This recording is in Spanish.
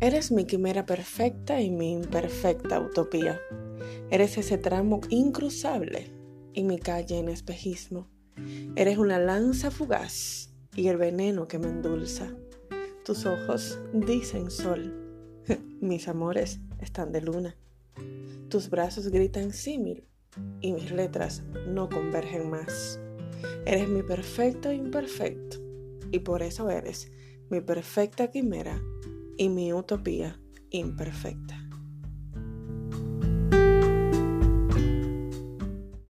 Eres mi quimera perfecta y mi imperfecta utopía. Eres ese tramo incruzable y mi calle en espejismo. Eres una lanza fugaz y el veneno que me endulza. Tus ojos dicen sol. Mis amores están de luna. Tus brazos gritan símil y mis letras no convergen más. Eres mi perfecto imperfecto y por eso eres mi perfecta quimera y mi utopía imperfecta.